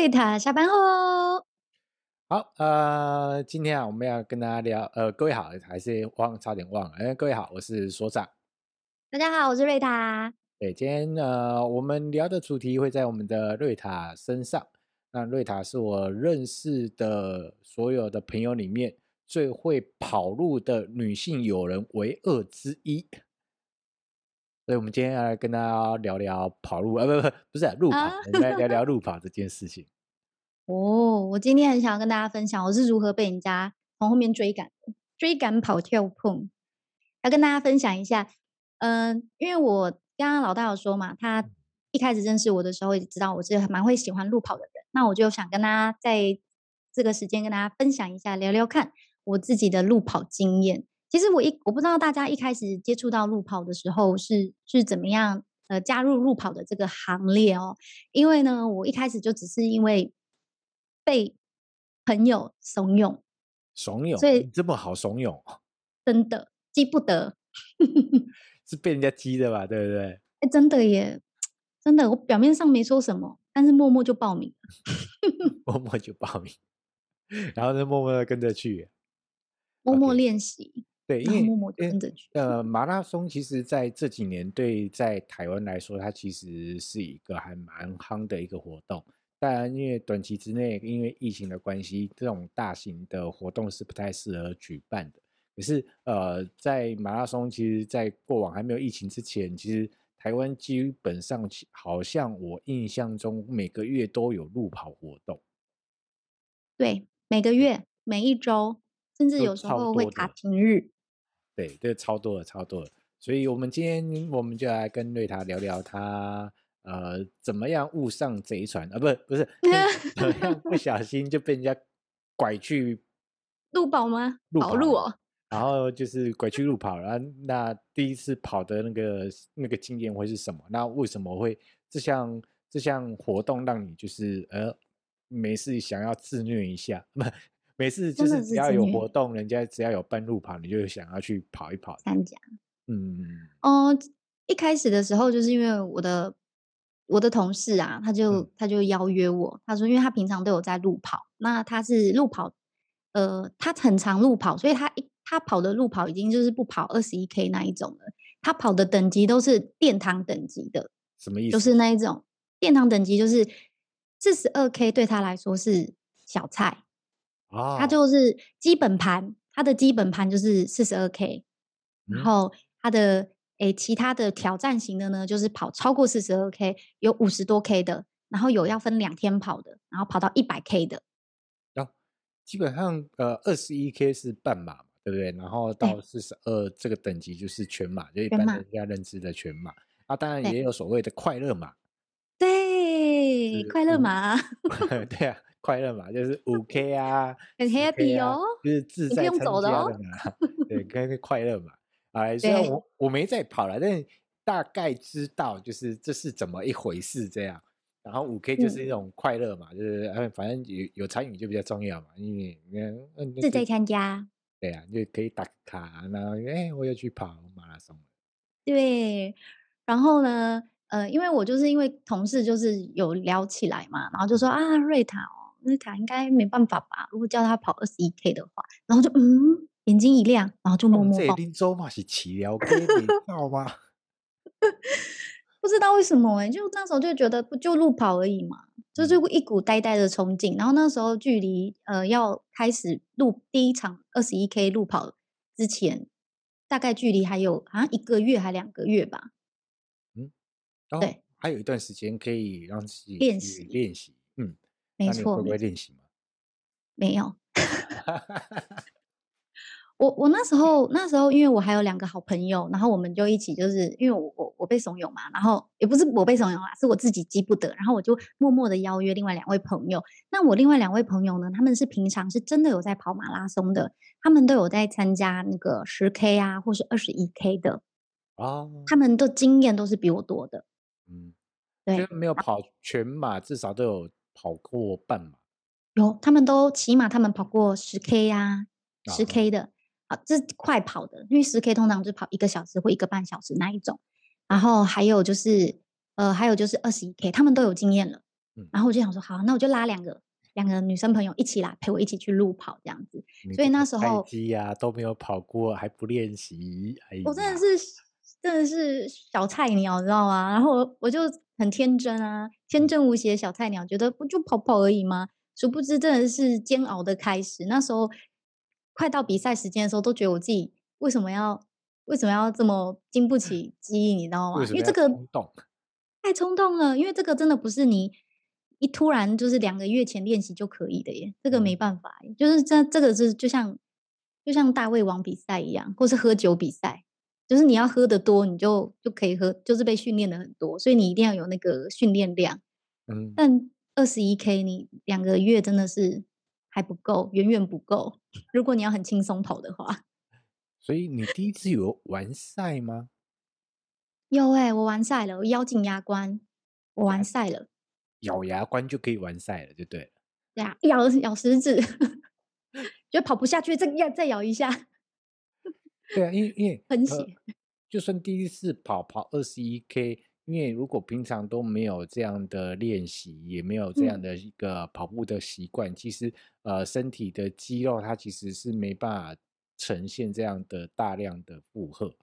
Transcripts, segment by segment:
瑞塔下班后，好，呃，今天啊，我们要跟大家聊，呃，各位好，还是忘，差点忘了，哎，各位好，我是所长，大家好，我是瑞塔，对，今天呃，我们聊的主题会在我们的瑞塔身上，那瑞塔是我认识的所有的朋友里面最会跑路的女性友人为二之一。所以，我们今天要来跟大家聊聊跑路啊，不不不，不是路跑，啊、我们来聊聊 路跑这件事情。哦，我今天很想要跟大家分享，我是如何被人家从后面追赶，追赶跑跳碰。要跟大家分享一下，嗯、呃，因为我刚刚老大有说嘛，他一开始认识我的时候，也知道我是蛮会喜欢路跑的人。那我就想跟大家在这个时间跟大家分享一下，聊聊看我自己的路跑经验。其实我一我不知道大家一开始接触到路跑的时候是是怎么样呃加入路跑的这个行列哦，因为呢我一开始就只是因为被朋友怂恿，怂恿，所以这么好怂恿，真的记不得，是被人家激的吧？对不对？哎，真的耶，真的，我表面上没说什么，但是默默就报名了，默默就报名，然后呢默默的跟着去，默默练习。Okay. 对，因为呃，马拉松其实在这几年对在台湾来说，它其实是一个还蛮夯的一个活动。当然，因为短期之内因为疫情的关系，这种大型的活动是不太适合举办的。可是呃，在马拉松，其实，在过往还没有疫情之前，其实台湾基本上好像我印象中每个月都有路跑活动。对，每个月、每一周，甚至有时候会卡平日。对，这超多的，超多的，所以我们今天我们就来跟瑞塔聊聊他呃怎么样误上贼船啊，不是不是，怎么样不小心就被人家拐去 路跑吗？路哦，然后就是拐去路跑，然后那第一次跑的那个那个经验会是什么？那为什么会这项这项活动让你就是呃没事想要自虐一下？不。每次就是只要有活动，人家只要有半路跑，你就想要去跑一跑。参加，嗯，哦、呃，一开始的时候就是因为我的我的同事啊，他就、嗯、他就邀约我，他说因为他平常都有在路跑，那他是路跑，呃，他很常路跑，所以他一他跑的路跑已经就是不跑二十一 K 那一种了，他跑的等级都是殿堂等级的，什么意思？就是那一种殿堂等级，就是四十二 K 对他来说是小菜。哦，它就是基本盘，它的基本盘就是四十二 K，然后它的诶、欸、其他的挑战型的呢，就是跑超过四十二 K，有五十多 K 的，然后有要分两天跑的，然后跑到一百 K 的。然后基本上呃二十一 K 是半马嘛，对不对？然后到四十二这个等级就是全马，就一般人家认知的全马。啊，当然也有所谓的快乐马。对，快乐马。对啊。快乐嘛，就是 五 K 啊，很 happy 哦，就是自在参加的嘛。对，跟 快乐嘛。啊，虽然我我没在跑了，但大概知道就是这是怎么一回事这样。然后五 K 就是一种快乐嘛，嗯、就是反正有有参与就比较重要嘛，因为自在参加。对啊，就可以打卡，然后哎，我要去跑马拉松。对，然后呢，呃，因为我就是因为同事就是有聊起来嘛，然后就说啊，瑞塔。那他应该没办法吧？如果叫他跑二十一 K 的话，然后就嗯，眼睛一亮，然后就默默跑。这林州嘛是奇聊 K，你知道吗？不知道为什么哎、欸，就那时候就觉得不就路跑而已嘛，就是一股呆呆的冲劲。然后那时候距离呃要开始路第一场二十一 K 路跑之前，大概距离还有好像一个月还两个月吧。嗯，对，还有一段时间可以让自己练习练习。嗯。没错，会不会练习吗？没有。我我那时候那时候，因为我还有两个好朋友，然后我们就一起，就是因为我我我被怂恿嘛，然后也不是我被怂恿啦，是我自己记不得，然后我就默默的邀约另外两位朋友。那我另外两位朋友呢，他们是平常是真的有在跑马拉松的，他们都有在参加那个十 K 啊，或是二十一 K 的。哦，他们的经验都是比我多的。嗯，对，没有跑全马，至少都有。跑过半马，有他们都起码他们跑过十 K 呀，十 K 的啊，这是快跑的，因为十 K 通常就跑一个小时或一个半小时那一种。然后还有就是呃，还有就是二十一 K，他们都有经验了。嗯，然后我就想说，好，那我就拉两个两个女生朋友一起来陪我一起去路跑这样子。所以那时候，机呀都没有跑过，还不练习，哎，我真的是真的是小菜鸟，你知道吗？然后我就很天真啊，天真无邪的小菜鸟，觉得不就跑跑而已吗？殊不知真的是煎熬的开始。那时候快到比赛时间的时候，都觉得我自己为什么要为什么要这么经不 起激，你知道吗？因为这个太冲动了，因为这个真的不是你一突然就是两个月前练习就可以的耶，这个没办法，就是这这个是就像就像大胃王比赛一样，或是喝酒比赛，就是你要喝的多，你就就可以喝，就是被训练的很多，所以你一定要有那个训练量。嗯，但二十一 K 你两个月真的是还不够，远远不够。如果你要很轻松跑的话，所以你第一次有完赛吗？有哎、欸，我完赛了，我咬紧牙关，我完赛了。咬牙关就可以完赛了，就对了。对啊，咬咬食指，觉得跑不下去，再要再咬一下。对啊，因为因为喷血、呃，就算第一次跑跑二十一 K，因为如果平常都没有这样的练习，也没有这样的一个跑步的习惯，嗯、其实呃身体的肌肉它其实是没办法呈现这样的大量的负荷。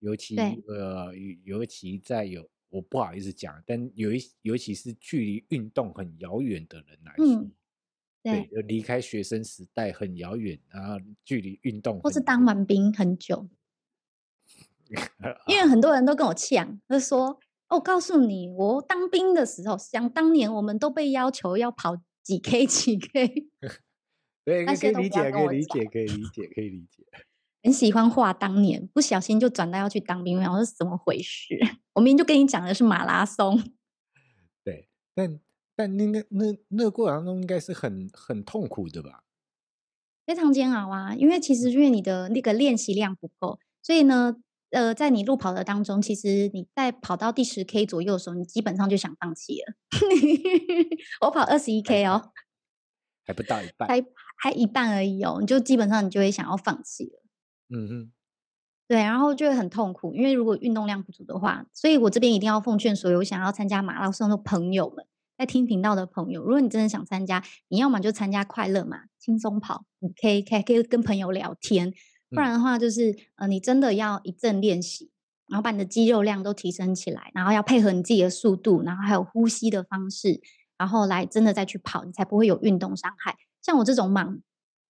尤其呃，尤其在有我不好意思讲，但有一尤其是距离运动很遥远的人来说，嗯、对，对，离开学生时代很遥远，然后距离运动或是当完兵很久，因为很多人都跟我呛，他说：“哦告诉你，我当兵的时候，想当年我们都被要求要跑几 K 几 K。”对，可以理解，可以理解，可以理解，可以理解。很喜欢话当年，不小心就转到要去当兵，然后是怎么回事？我明明就跟你讲的是马拉松。对，但但那个那那个过程当中应该是很很痛苦的吧？非常煎熬啊！因为其实因为你的那个练习量不够，所以呢，呃，在你路跑的当中，其实你在跑到第十 K 左右的时候，你基本上就想放弃了。我跑二十一 K 哦，还不到一半，还还一半而已哦，你就基本上你就会想要放弃了。嗯哼，对，然后就会很痛苦，因为如果运动量不足的话，所以我这边一定要奉劝所有想要参加马拉松的朋友们，在听频道的朋友，如果你真的想参加，你要么就参加快乐嘛，轻松跑，你可以可以可以跟朋友聊天，不然的话就是呃，你真的要一阵练习，然后把你的肌肉量都提升起来，然后要配合你自己的速度，然后还有呼吸的方式，然后来真的再去跑，你才不会有运动伤害。像我这种莽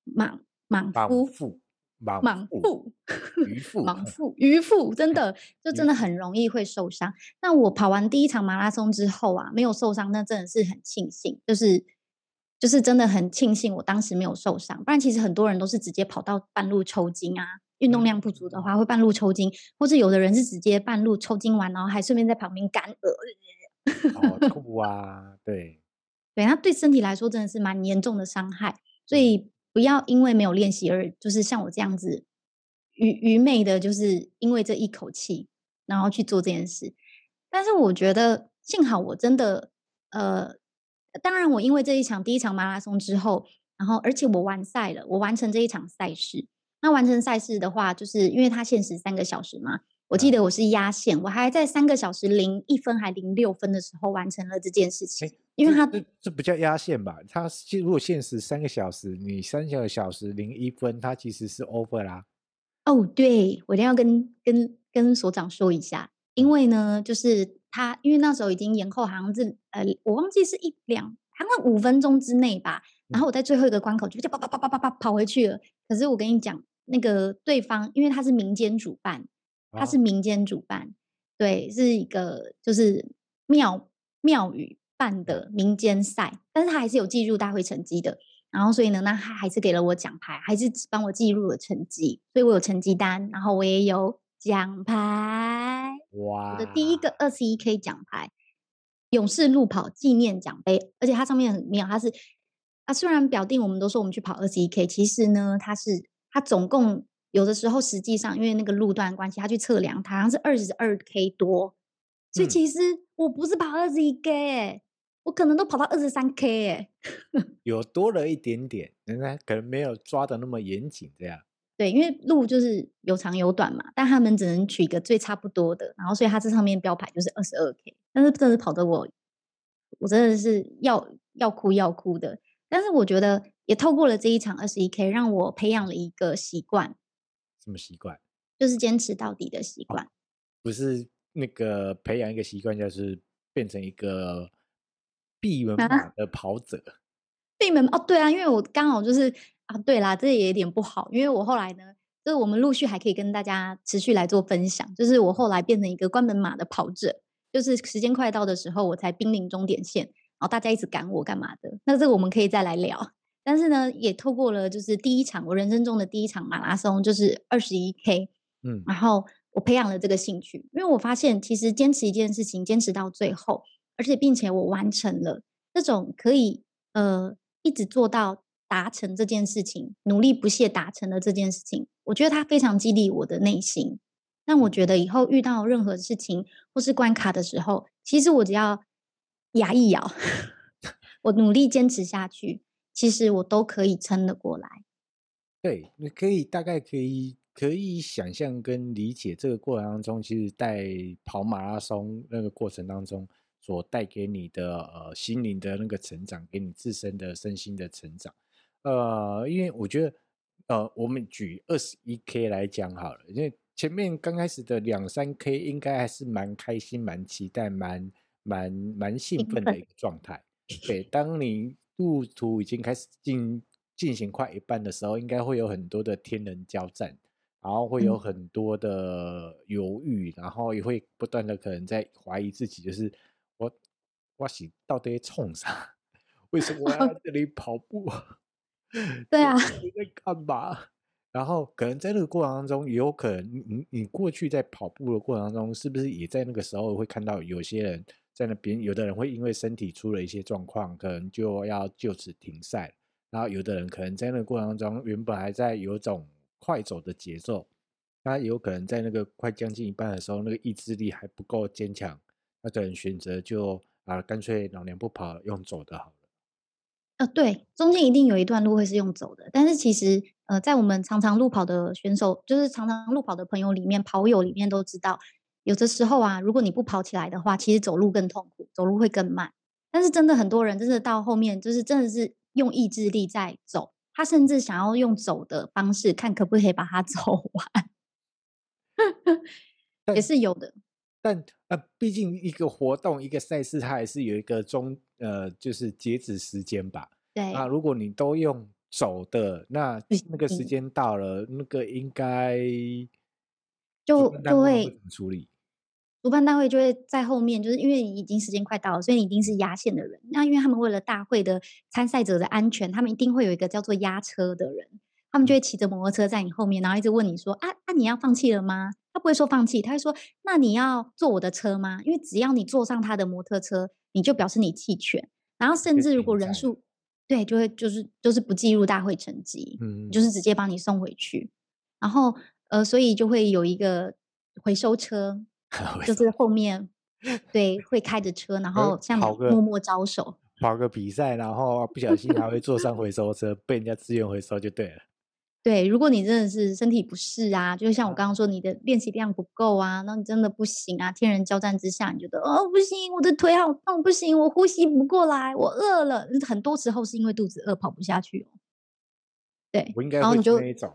莽莽夫。莽妇、渔 夫、莽妇、渔夫，真的就真的很容易会受伤。那我跑完第一场马拉松之后啊，没有受伤，那真的是很庆幸，就是就是真的很庆幸我当时没有受伤。不然其实很多人都是直接跑到半路抽筋啊，运动量不足的话会半路抽筋，或者有的人是直接半路抽筋完，然后还顺便在旁边干呕。吐啊，对，对，那对身体来说真的是蛮严重的伤害，所以。不要因为没有练习而就是像我这样子愚愚昧的，就是因为这一口气，然后去做这件事。但是我觉得幸好我真的，呃，当然我因为这一场第一场马拉松之后，然后而且我完赛了，我完成这一场赛事。那完成赛事的话，就是因为它限时三个小时嘛。我记得我是压线，我还在三个小时零一分还零六分的时候完成了这件事情。因为它这这不叫压线吧？它如果限时三个小时，你三个小时零一分，它其实是 over 啦。哦，对，我一定要跟跟跟所长说一下，因为呢，就是他因为那时候已经延后，好像是呃，我忘记是一两，好像五分钟之内吧。然后我在最后一个关口就啪啪啪啪啪啪跑回去了。可是我跟你讲，那个对方因为他是民间主办。他是民间主办，对，是一个就是庙庙宇办的民间赛，但是它还是有记录大会成绩的。然后所以呢，那他还是给了我奖牌，还是帮我记录了成绩，所以我有成绩单，然后我也有奖牌。哇！我的第一个二十一 K 奖牌，勇士路跑纪念奖杯，而且它上面很妙，它是啊，虽然表定我们都说我们去跑二十一 K，其实呢，它是它总共。有的时候，实际上因为那个路段关系，他去测量，它好像是二十二 K 多，所以其实我不是跑二十一 K，欸，我可能都跑到二十三 K，哎，有多了一点点，人家可能没有抓的那么严谨，这样。对，因为路就是有长有短嘛，但他们只能取一个最差不多的，然后所以它这上面标牌就是二十二 K，但是真的跑得我，我真的是要要哭要哭的。但是我觉得也透过了这一场二十一 K，让我培养了一个习惯。什么习惯？就是坚持到底的习惯。哦，不是那个培养一个习惯，就是变成一个闭门马的跑者。啊、闭门哦，对啊，因为我刚好就是啊，对啦，这也有点不好，因为我后来呢，就是我们陆续还可以跟大家持续来做分享，就是我后来变成一个关门马的跑者，就是时间快到的时候，我才濒临终点线，然后大家一直赶我干嘛的，那这个我们可以再来聊。但是呢，也透过了就是第一场我人生中的第一场马拉松，就是二十一 K。嗯，然后我培养了这个兴趣，因为我发现其实坚持一件事情，坚持到最后，而且并且我完成了这种可以呃一直做到达成这件事情，努力不懈达成的这件事情，我觉得它非常激励我的内心。那我觉得以后遇到任何事情或是关卡的时候，其实我只要牙一咬，我努力坚持下去，其实我都可以撑得过来。对，你可以大概可以。可以想象跟理解这个过程当中，其实，在跑马拉松那个过程当中，所带给你的呃心灵的那个成长，给你自身的身心的成长。呃，因为我觉得，呃，我们举二十一 K 来讲好了，因为前面刚开始的两三 K 应该还是蛮开心、蛮期待、蛮蛮蛮兴奋的一个状态。对，当你路途已经开始进进行快一半的时候，应该会有很多的天人交战。然后会有很多的犹豫，嗯、然后也会不断的可能在怀疑自己，就是我我是到底冲啥？为什么我要在这里跑步？对啊，你在干嘛？然后可能在那个过程当中，也有可能你你过去在跑步的过程当中，是不是也在那个时候会看到有些人在那边？有的人会因为身体出了一些状况，可能就要就此停赛。然后有的人可能在那个过程当中，原本还在有种。快走的节奏，他有可能在那个快将近一半的时候，那个意志力还不够坚强，那可能选择就啊，干脆老娘不跑了，用走的好了。呃，对，中间一定有一段路会是用走的，但是其实呃，在我们常常路跑的选手，就是常常路跑的朋友里面，跑友里面都知道，有的时候啊，如果你不跑起来的话，其实走路更痛苦，走路会更慢。但是真的很多人，真的到后面，就是真的是用意志力在走。他甚至想要用走的方式，看可不可以把它 走完，也是有的。但呃，毕竟一个活动、一个赛事，它还是有一个终呃，就是截止时间吧。对。啊如果你都用走的，那那个时间到了，那个应该就就会怎么处理？主办单位就会在后面，就是因为已经时间快到了，所以你一定是压线的人。那因为他们为了大会的参赛者的安全，他们一定会有一个叫做压车的人，他们就会骑着摩托车在你后面，然后一直问你说：“啊，那、啊、你要放弃了吗？”他不会说放弃，他会说：“那你要坐我的车吗？”因为只要你坐上他的摩托车，你就表示你弃权。然后甚至如果人数对，就会就是就是不计入大会成绩，嗯，就是直接帮你送回去。然后呃，所以就会有一个回收车。就是后面，对，会开着车，然后向你默默招手，跑个比赛，然后不小心还会坐上回收车，被人家自愿回收就对了。对，如果你真的是身体不适啊，就像我刚刚说，你的练习量不够啊，那你真的不行啊，天人交战之下，你觉得哦不行，我的腿好痛，不行，我呼吸不过来，我饿了，很多时候是因为肚子饿跑不下去。对，我应该会那一种，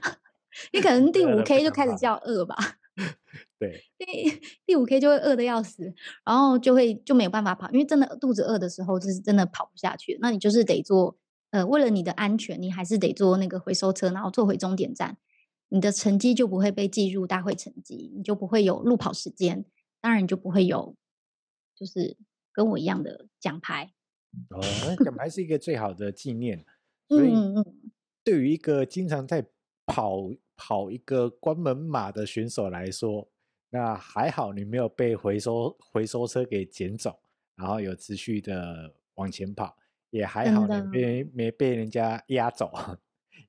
你可能第五 K 就开始叫饿吧。对，第第五 K 就会饿得要死，然后就会就没有办法跑，因为真的肚子饿的时候，就是真的跑不下去。那你就是得做，呃，为了你的安全，你还是得坐那个回收车，然后坐回终点站，你的成绩就不会被计入大会成绩，你就不会有路跑时间，当然你就不会有，就是跟我一样的奖牌。哦，那奖牌是一个最好的纪念，所以对于一个经常在跑。跑一个关门马的选手来说，那还好你没有被回收回收车给捡走，然后有持续的往前跑，也还好你没没被人家压走，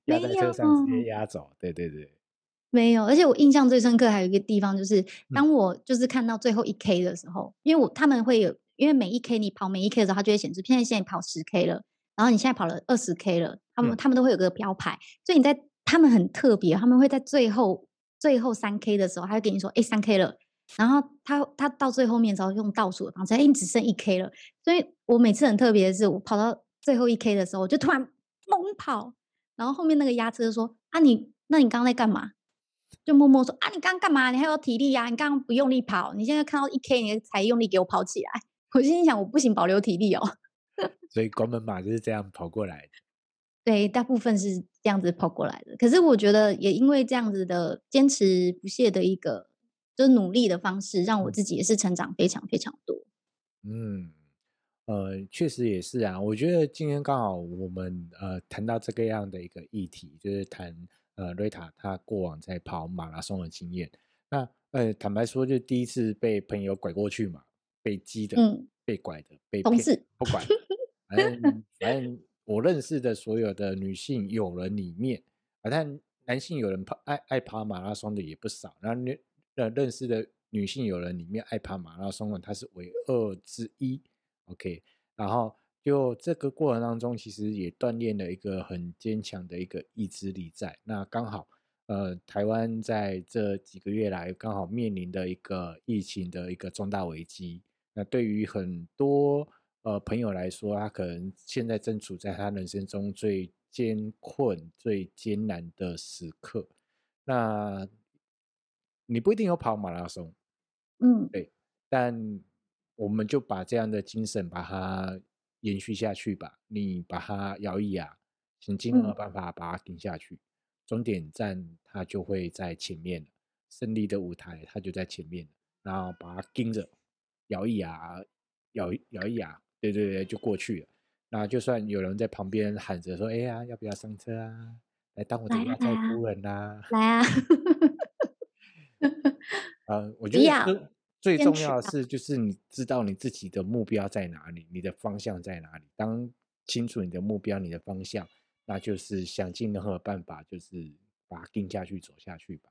压在车上直接压走。对对对，没有。而且我印象最深刻还有一个地方，就是当我就是看到最后一 K 的时候，嗯、因为我他们会有，因为每一 K 你跑每一 K 的时候，它就会显示，现在现在跑十 K 了，然后你现在跑了二十 K 了，他们、嗯、他们都会有个标牌，所以你在。他们很特别，他们会在最后最后三 K 的时候，他会跟你说：“哎，三 K 了。”然后他他到最后面的时候用倒数的方式，哎，你只剩一 K 了。所以我每次很特别的是，我跑到最后一 K 的时候，我就突然猛跑，然后后面那个押车说：“啊你，那你刚刚在干嘛？”就默默说：“啊，你刚刚干嘛？你还有体力呀？你刚刚不用力跑，你现在看到一 K，你才用力给我跑起来。”我心想：“我不行，保留体力哦。”所以关门马就是这样跑过来的。对，大部分是这样子跑过来的。可是我觉得，也因为这样子的坚持不懈的一个，就是努力的方式，让我自己也是成长非常非常多。嗯，呃，确实也是啊。我觉得今天刚好我们呃谈到这个样的一个议题，就是谈呃瑞塔她过往在跑马拉松的经验。那呃坦白说，就第一次被朋友拐过去嘛，被激的，嗯、被拐的，被同，事不管，反正反正。我认识的所有的女性友人里面，啊，但男性友人跑爱爱跑马拉松的也不少。然后认认识的女性友人里面爱跑马拉松的，他是唯二之一。OK，然后就这个过程当中，其实也锻炼了一个很坚强的一个意志力在。那刚好，呃，台湾在这几个月来刚好面临的一个疫情的一个重大危机。那对于很多。呃，朋友来说，他可能现在正处在他人生中最艰困、最艰难的时刻。那你不一定有跑马拉松，嗯，对，但我们就把这样的精神把它延续下去吧。你把它咬一牙，想尽任何办法把它顶下去，终点站它就会在前面，胜利的舞台它就在前面，然后把它盯着，咬一牙，咬咬一牙。对对对，就过去了。那就算有人在旁边喊着说：“哎呀，要不要上车啊？来当我的压寨夫人呐！”来啊！呃，我觉得最重要的是，就是你知道你自己的目标在哪里，你的方向在哪里。当清楚你的目标、你的方向，那就是想尽任何办法，就是把它定下去、走下去吧。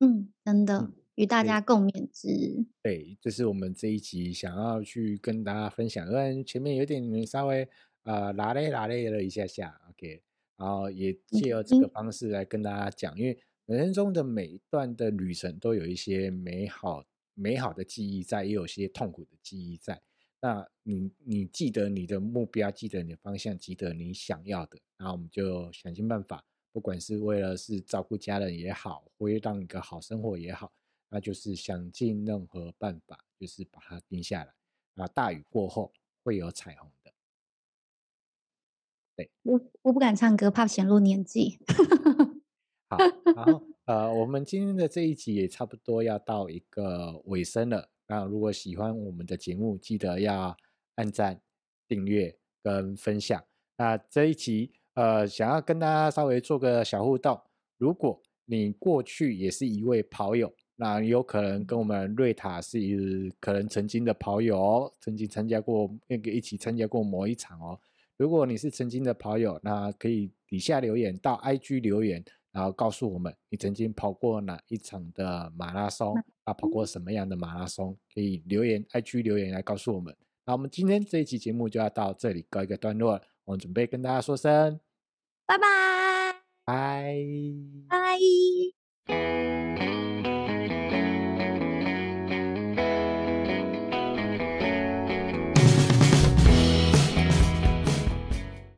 嗯，真的。嗯与大家共勉之。对，这是我们这一集想要去跟大家分享。虽然前面有点稍微呃拉累拉累了一下下，OK，然后也借由这个方式来跟大家讲，嗯、因为人生中的每一段的旅程都有一些美好美好的记忆在，也有些痛苦的记忆在。那你你记得你的目标，记得你的方向，记得你想要的，然后我们就想尽办法，不管是为了是照顾家人也好，为让一个好生活也好。那就是想尽任何办法，就是把它定下来。啊，大雨过后会有彩虹的。对，我我不敢唱歌，怕显露年纪。好，然后 呃，我们今天的这一集也差不多要到一个尾声了。那如果喜欢我们的节目，记得要按赞、订阅跟分享。那这一集呃，想要跟大家稍微做个小互动，如果你过去也是一位跑友。那有可能跟我们瑞塔是可能曾经的跑友哦，曾经参加过那个一起参加过某一场哦。如果你是曾经的跑友，那可以底下留言到 IG 留言，然后告诉我们你曾经跑过哪一场的马拉松，啊，跑过什么样的马拉松，可以留言 IG 留言来告诉我们。那我们今天这一期节目就要到这里告一个段落了，我们准备跟大家说声拜拜，拜拜。